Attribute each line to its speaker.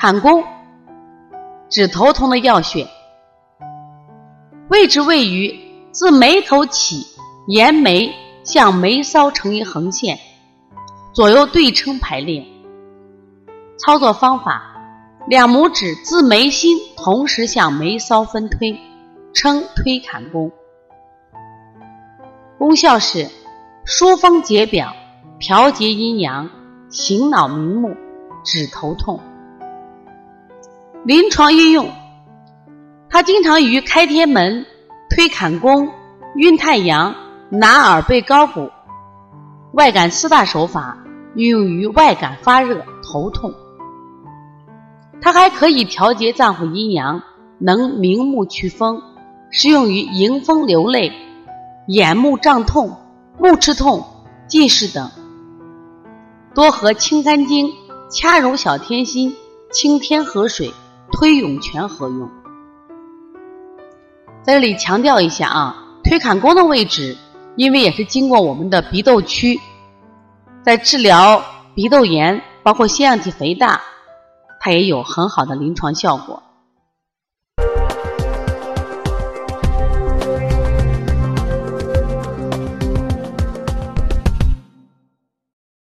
Speaker 1: 坎宫，治头痛的要穴，位置位于自眉头起，沿眉向眉梢成一横线，左右对称排列。操作方法：两拇指自眉心同时向眉梢分推，称推坎宫。功效是疏风解表、调节阴阳、醒脑明目、止头痛。临床应用，它经常于开天门、推坎宫、运太阳、拿耳背高骨外感四大手法运用于外感发热、头痛。它还可以调节脏腑阴阳，能明目祛风，适用于迎风流泪、眼目胀痛、目赤痛、近视等。多和清肝经、掐揉小天心、清天河水。推涌泉合用，在这里强调一下啊，推坎宫的位置，因为也是经过我们的鼻窦区，在治疗鼻窦炎，包括腺样体肥大，它也有很好的临床效果。